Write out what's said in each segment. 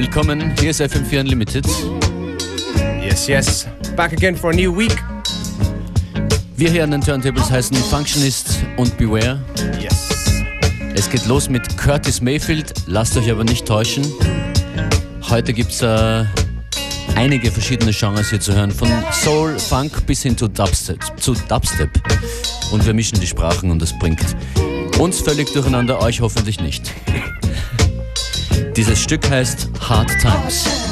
willkommen. Hier ist FM4 Unlimited. Yes, yes. Back again for a new week. Wir hier an den Turntables heißen Functionist und Beware. Yes. Es geht los mit Curtis Mayfield. Lasst euch aber nicht täuschen. Heute gibt es äh, einige verschiedene Genres hier zu hören. Von Soul, Funk bis hin zu Dubstep. Zu Dubstep. Und wir mischen die Sprachen und das bringt uns völlig durcheinander, euch hoffentlich nicht. Dieses Stück heißt Hard Times.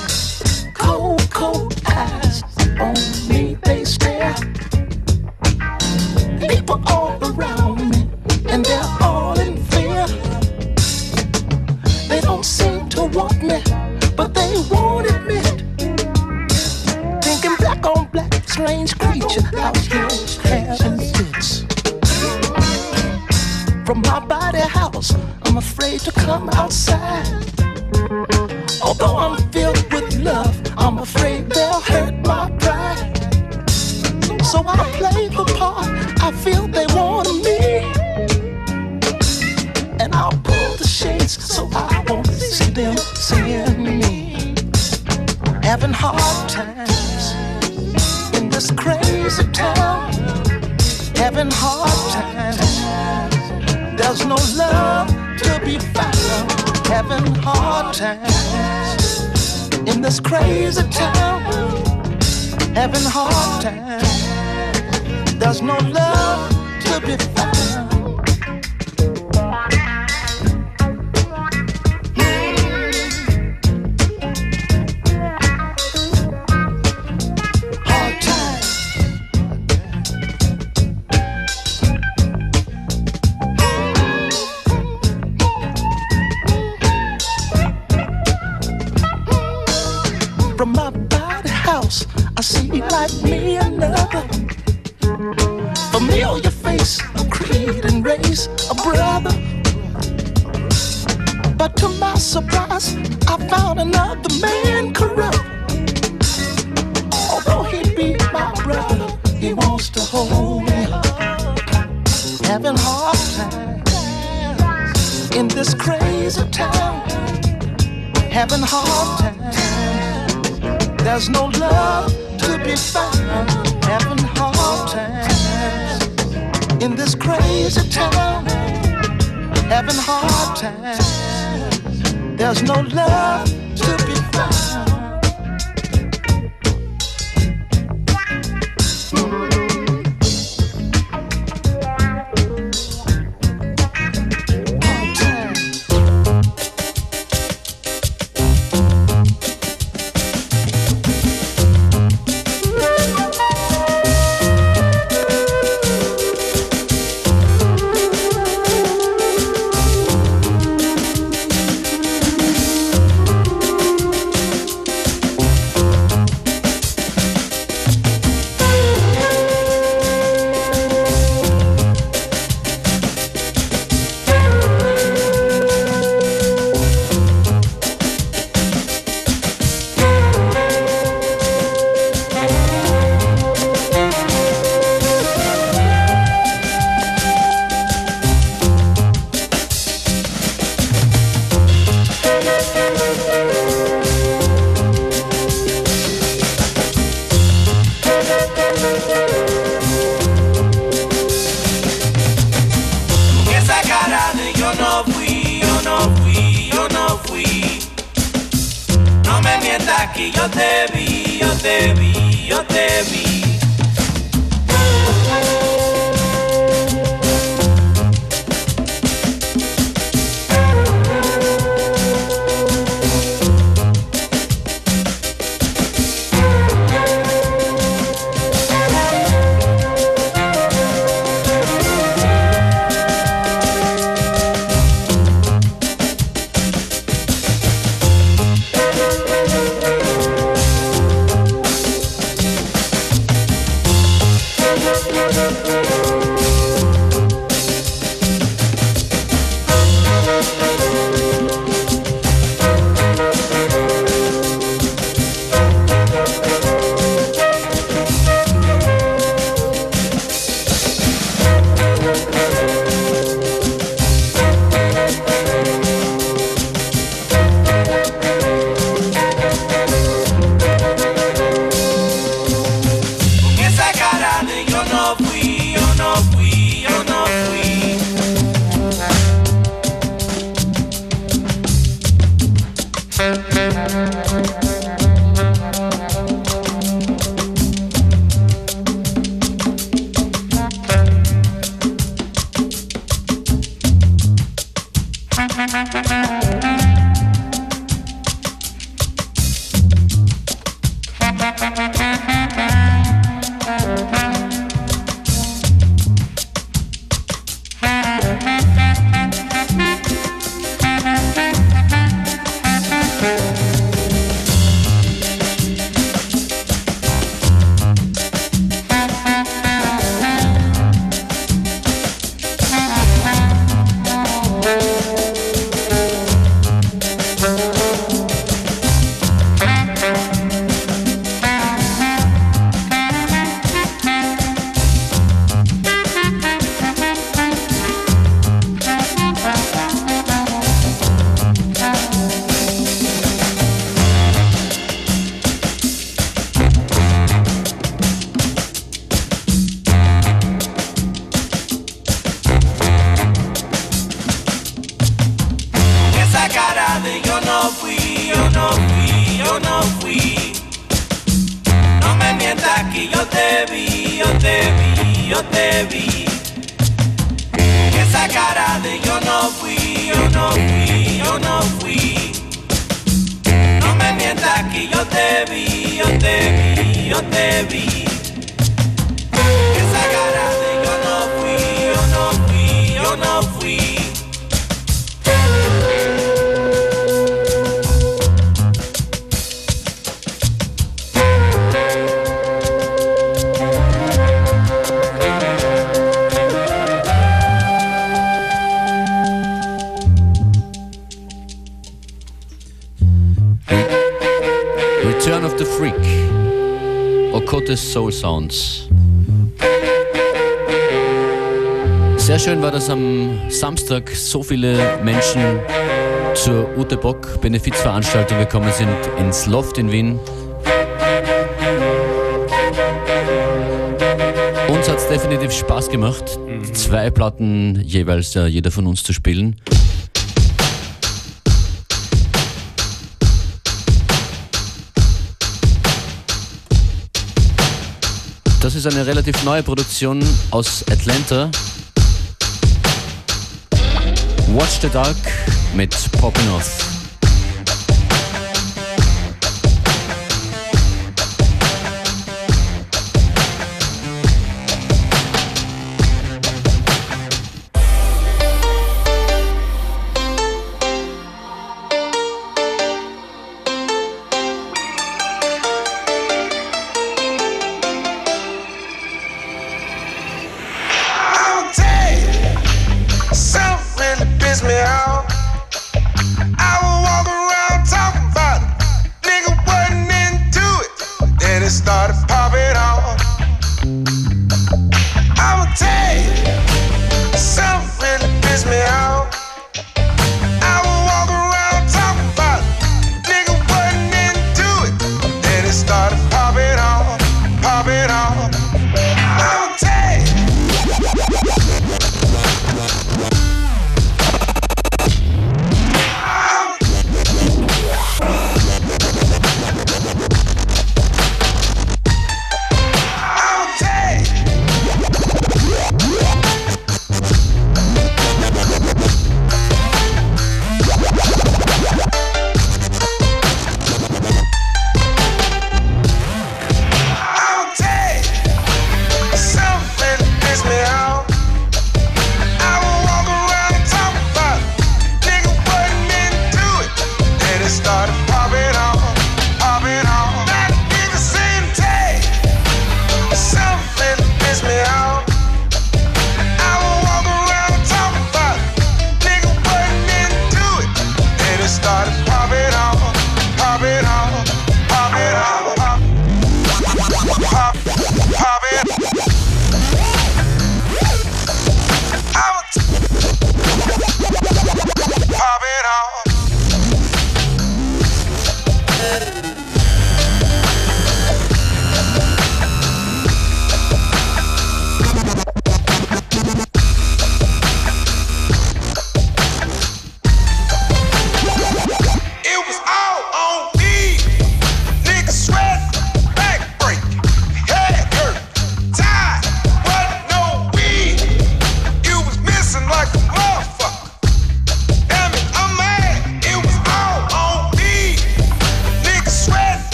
Having hard times. There's no love to be found. Race, a brother. But to my surprise, I found another man corrupt. Although he be my brother, he wants to hold me. Having hard times in this crazy town. Having hard times. There's no love to be found. Having hard times in this crazy town. Having hard times. There's no love to be found. yo te vi, yo te vi. des Soul Sounds. Sehr schön war dass am Samstag so viele Menschen zur Ute Bock Benefizveranstaltung gekommen sind ins Loft in Wien. Uns hat es definitiv Spaß gemacht, mhm. zwei Platten jeweils äh, jeder von uns zu spielen. ist eine relativ neue Produktion aus Atlanta. Watch the Dark mit Poppin' Off. estar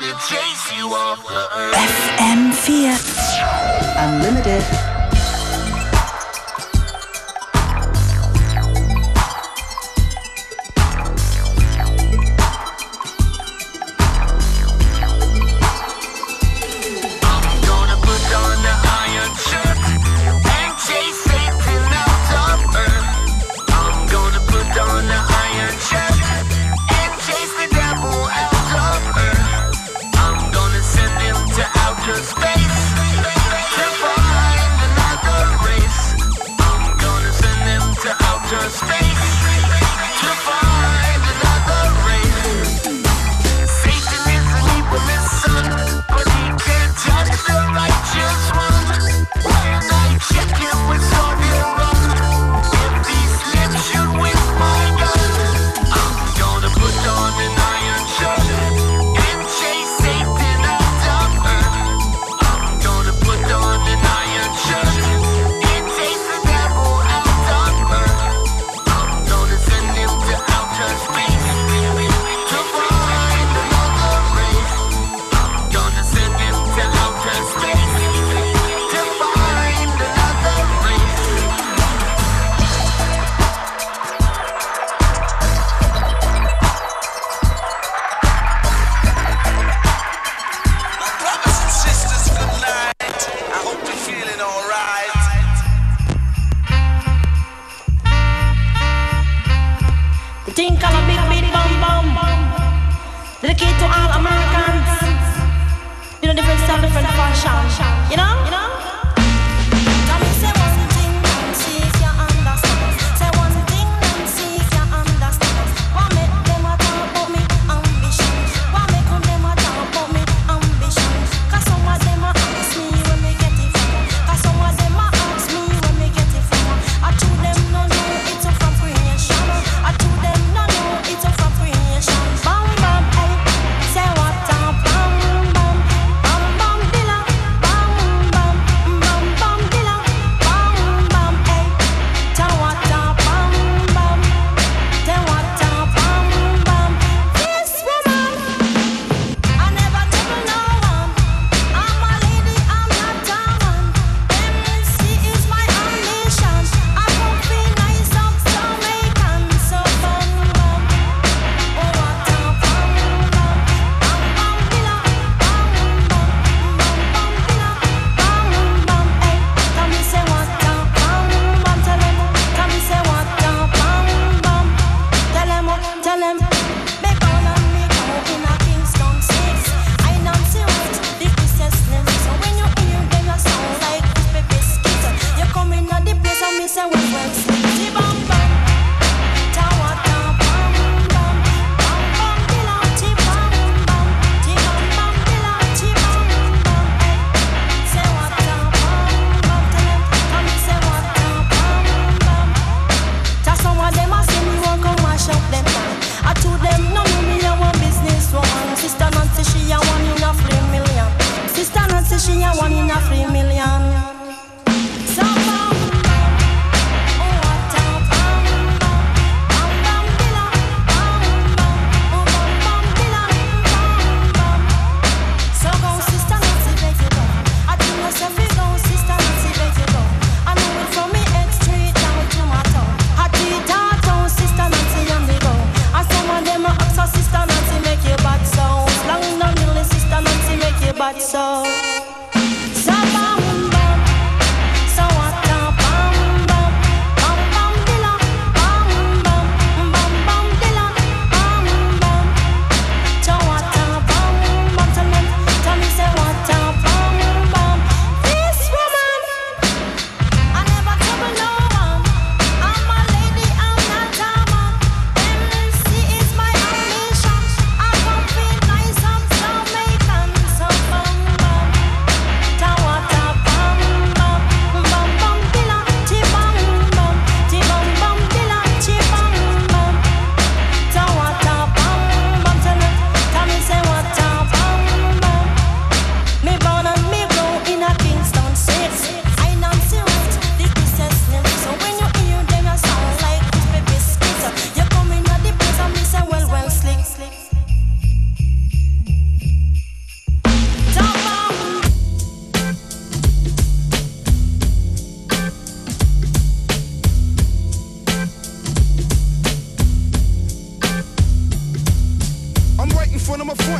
gonna chase you off the earth. FM4 Unlimited. Jinkala big beat, bum bum. Dedicate to all Americans. You know, different style, different fashion. You know?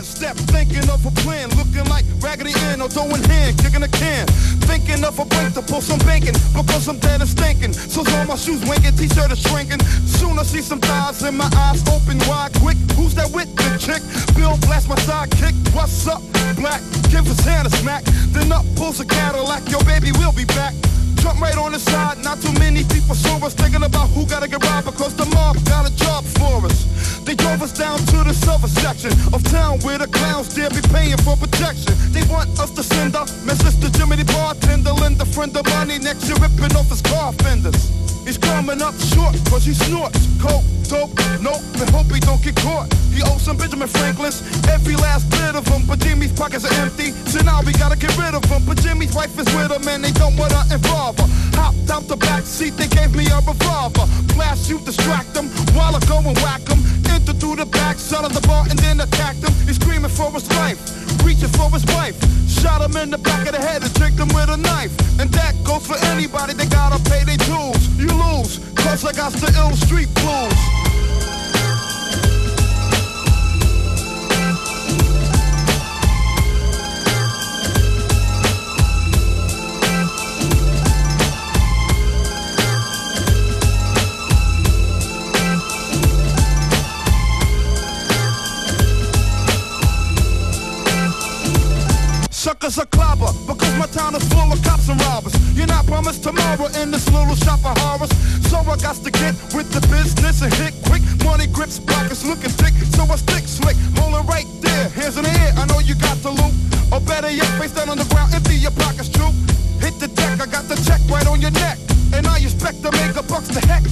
Step, thinking of a plan, looking like Raggedy Ann or throwing hand, kicking a can. Thinking of a break to pull some banking, because I'm dead and stinking. So all my shoes winking, t-shirt is shrinking. Soon I see some thighs in my eyes open wide quick. Who's that with the chick? Bill blast my sidekick. What's up, black? Give his hand a smack. Then up pulls a Cadillac. your baby, we'll be back. Jump right on the side, not too many people saw us thinking about who gotta get robbed because the mob got a job for us. They drove us down to the silver section of town where the clowns dare be paying for protection. They want us to send up message to Jimmy the bartender, lend a friend of money next year ripping off his car fenders. He's coming up short cause he snorts coke, dope, nope, and hope he don't get caught. He owes some Benjamin Franklin's, every last bit of them, but Jimmy's pockets are empty. So now we gotta get rid of him. But Jimmy's wife is with him and they don't wanna involve her. Hopped out the back seat, they gave me a revolver. Blast you, distract them, while I go and whack them. Enter through the back, side of the bar, and then attacked him. He's screaming for his life, reaching for his wife. Shot him in the back of the head and tricked him with a knife. And that goes for anybody that gotta pay their dues. You lose, cause I got the ill street blues. Suckers are clobber because my town is full of cops and robbers. You're not promised tomorrow in this little shop of horrors. So I got to get with the business and hit quick. Money grips, pockets looking thick, so I stick slick. Hold it right there, in the air. I know you got the loot. Or better yet, face down on the ground, empty your pockets, true. Hit the deck, I got the check right on your neck. And I expect to make a bucks to heck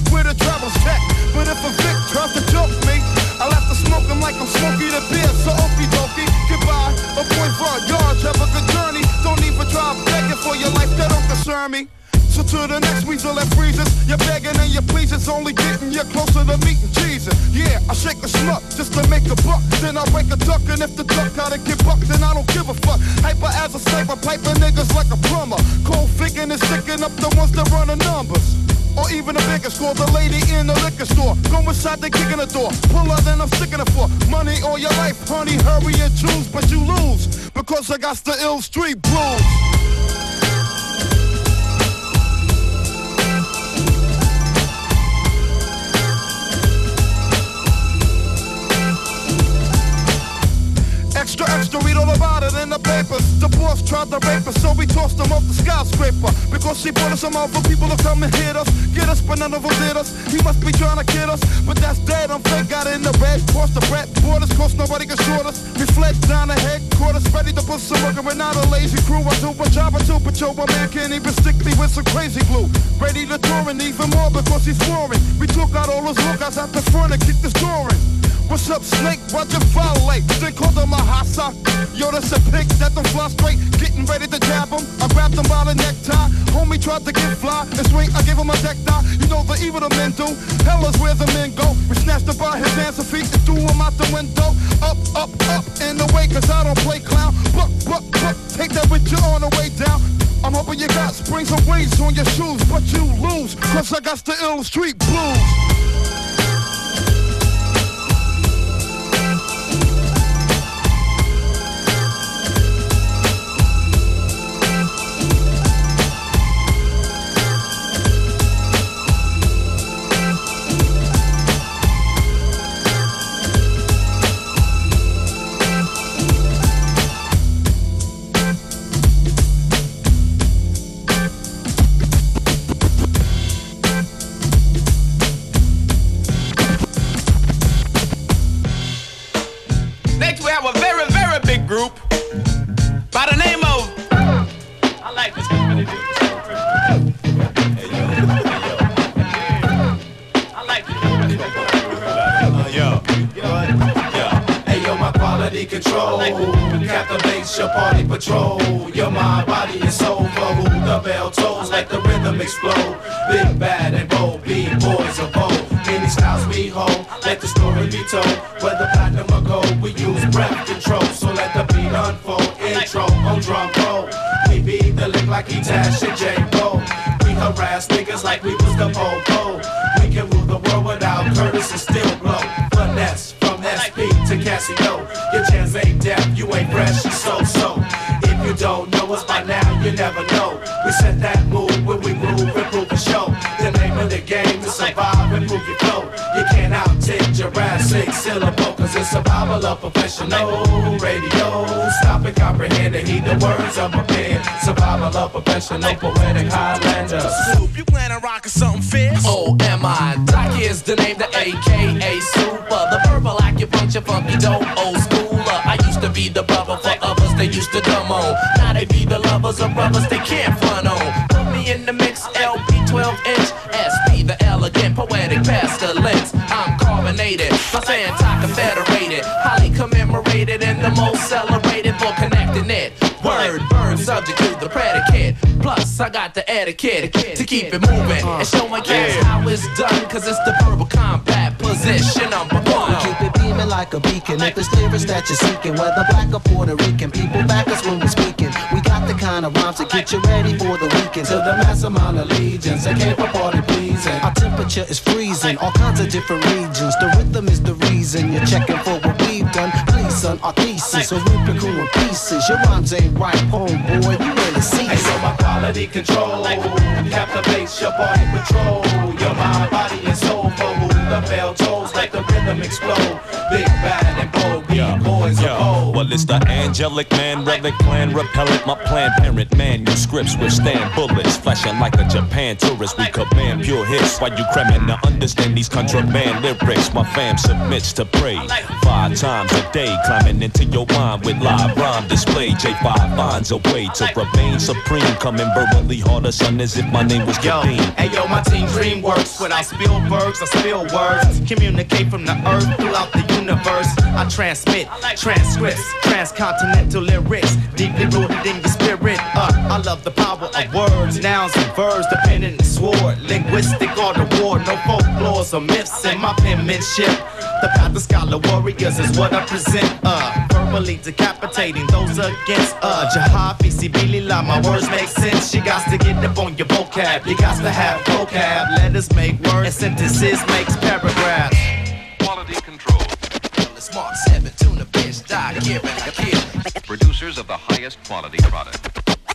you're begging and you please, it's only getting you closer to meeting Jesus. Yeah, I shake a schmuck just to make a buck, then I break a duck, and if the duck gotta get bucked, then I don't give a fuck. Hyper as a sniper, piping niggas like a plumber. Cold thinking and sticking up the ones that run the numbers. Or even a bigger score, the lady in the liquor store. Go inside, they kicking the door. Pull her, then I'm sticking it for money or your life, honey. Hurry and choose, but you lose because I got the ill street blues. In the papers. The boss tried to rape us, so we tossed him off the skyscraper. Because she brought us some other people to come and hit us. Get us, but none of them did us. He must be trying to kid us, but that's dead. I'm fake, got in the red, crossed the red borders, cause nobody can short us. We fled down the headquarters, ready to put some work and we're not a lazy crew. I do a job or two, but yo, my man can't even stick me with some crazy glue. Ready to tour and even more because he's foreign. We took out all those lookouts at the front and kicked this door in. What's up, Snake? It violate. They called him a hassa. Yo, that's a pig that don't fly straight. Getting ready to jab him. I grabbed him by the necktie. Homie tried to get fly and swing. I gave him a deck die. You know the evil the men do. Hell is where the men go. We snatched him by his hands and feet and threw him out the window. Up, up, up in the way, cause I don't play clown. Buck, buck, buck. Take that with you on the way down. I'm hoping you got springs and wings on your shoes, but you lose, cause I got the ill street blues. Jurassic syllable, cause it's survival of professional radio. Stop and comprehend and heed the words of a pen. Survival of professional poetic Highlander. Soup, you plan on rocking something fierce? Oh, am I? Doc is the name, the AKA Super. The verbal acupuncture, funky dope, old schooler. I used to be the brother for others, they used to dumb on. Now they be the lovers of brothers they can't front on. Put me in the mix, LP 12 inch, SP, the elegant, poetic pestilence. I'm carbonated, my Santa confederated, highly commemorated, and the most celebrated for connecting it. Word, verb, subject to the predicate. Plus, I got the etiquette to keep it moving and showing cats how it's done, cause it's the verbal combat position number one. Keep it beaming like a beacon. If it's lyrics that you're seeking, whether black or Puerto Rican, people back us when we're speaking. We got the kind of rhymes to get you ready for the weekend. To the mass amount of legions, I came for party pleasing. Our temperature is freezing, all kinds of different regions. The rhythm is the reason you're checking for what we've done. Please, son, our thesis, so cool in pieces. Your rhymes ain't right, homeboy. You really see Hey, so my quality control captivates your body patrol. Your mind, body, and soul who the bell tolls, let the rhythm explode. Big bad and bold, we boys old. Well, it's the angelic man, relic plan, repellent. My plan, parent manuscripts withstand bullets. Flashing like a Japan tourist, we command pure hits. While you cramming to understand these contraband lyrics, my fam submits to praise. Five times a day, climbing into your mind with live rhyme display. J5 finds a way to remain supreme. Coming verbally harder, son, as if my name was Yo, hey yo, my team dream works without Spielbergs. I spill words, communicate from the earth throughout the universe. I transmit transcripts, transcontinental lyrics, deeply rooted in your spirit. Uh, I love the power of words, nouns and verbs, dependent and the sword, linguistic or the war. No folklores or myths in my penmanship. The path of scholar warriors is what I present. Uh, verbally decapitating those against uh Jahafi Sibilila. My words make sense. You got to get up on your vocab. You got to have vocab. Letters make words and sentences makes paragraphs. Quality control. Smart 7, tuna fish, die, giving a kid. Producers of the highest quality product.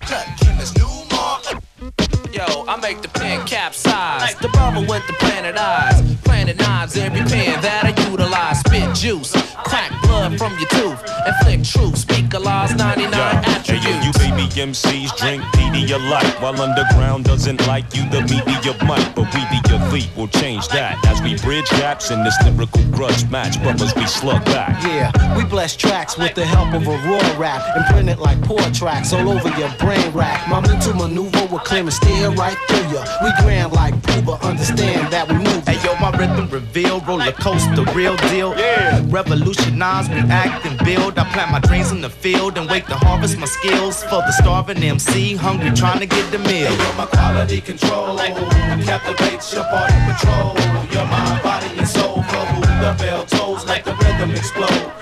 Cut, Kim's new mark. Yo, I make the pen capsize. The bubble with the planet eyes. Planet knives, every pen that I utilize. Spit juice, crack blood from your tooth. Inflict truth, speak a law's 99 Hey attributes. yo, you baby MCs drink Pedialyte While underground doesn't like you, the media might But we the elite will change that As we bridge gaps in this lyrical grudge match Brothers, we slug back Yeah, we bless tracks with the help of a raw rap and print it like poor tracks all over your brain rack. My mental maneuver will clear and steer right through ya. We grand like Pooba, understand that we move. Hey yo, my rhythm reveal, roller coaster, real deal. Yeah. Revolutionize, react, and build. I plant my dreams in the field and wait to harvest my skills for the starving MC, hungry trying to get the meal. Hey, yo, my quality control captivates your body patrol. Your mind, body, and soul for who the bell tolls, like the rhythm explode.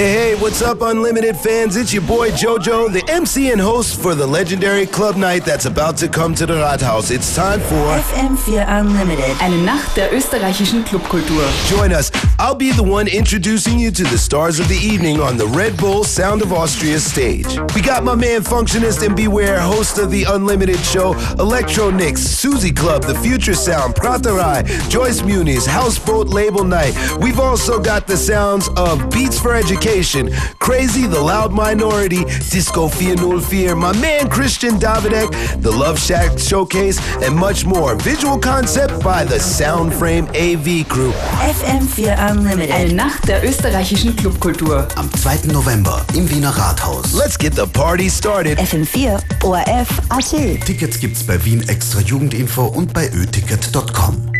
Hey, hey, what's up, Unlimited fans? It's your boy JoJo, the MC and host for the legendary club night that's about to come to the Rathaus. It's time for FM4 Unlimited, eine Nacht der österreichischen Clubkultur. Join us. I'll be the one introducing you to the stars of the evening on the Red Bull Sound of Austria stage. We got my man Functionist and Beware, host of the Unlimited show, Electro Nix, Susie Club, The Future Sound, Praterai, Joyce Muniz, Houseboat Label Night. We've also got the sounds of Beats for Education, Crazy, The Loud Minority, Disco Fear Null Fear, my man Christian Davidek, The Love Shack Showcase, and much more. Visual concept by the Soundframe AV Crew. FM4 Unlimited. Eine Nacht der österreichischen Clubkultur. Am 2. November im Wiener Rathaus. Let's get the party started. FM4 ORF AT. Tickets gibt's bei Wien Extra Jugendinfo und bei öticket.com.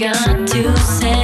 got to say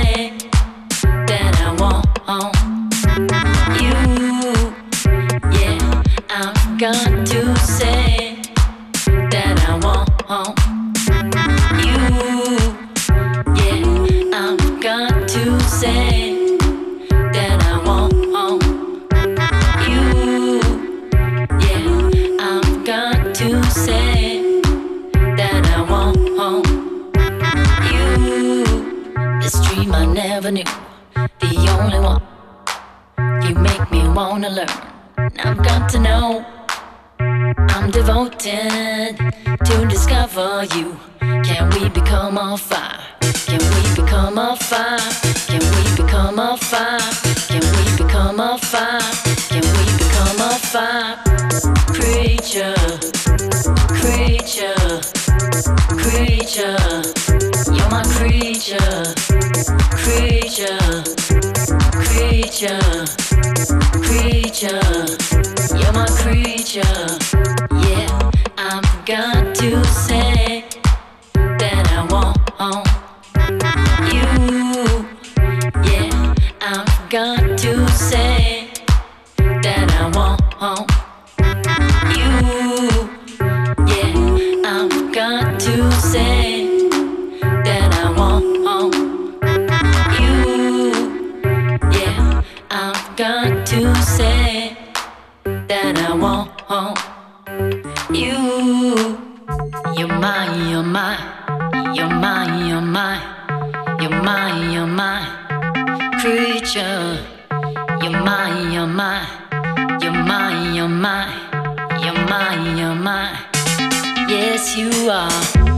Yes, you are.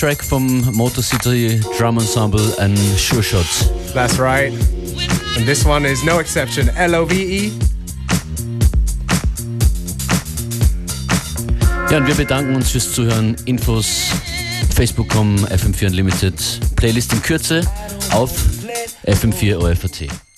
Track vom Motor City Drum Ensemble, and Sure Shot. That's right. And this one is no exception. L O V E. Ja, und wir bedanken uns fürs Zuhören. Infos facebook.com FM4 Unlimited. Playlist in Kürze auf FM4 OFAT.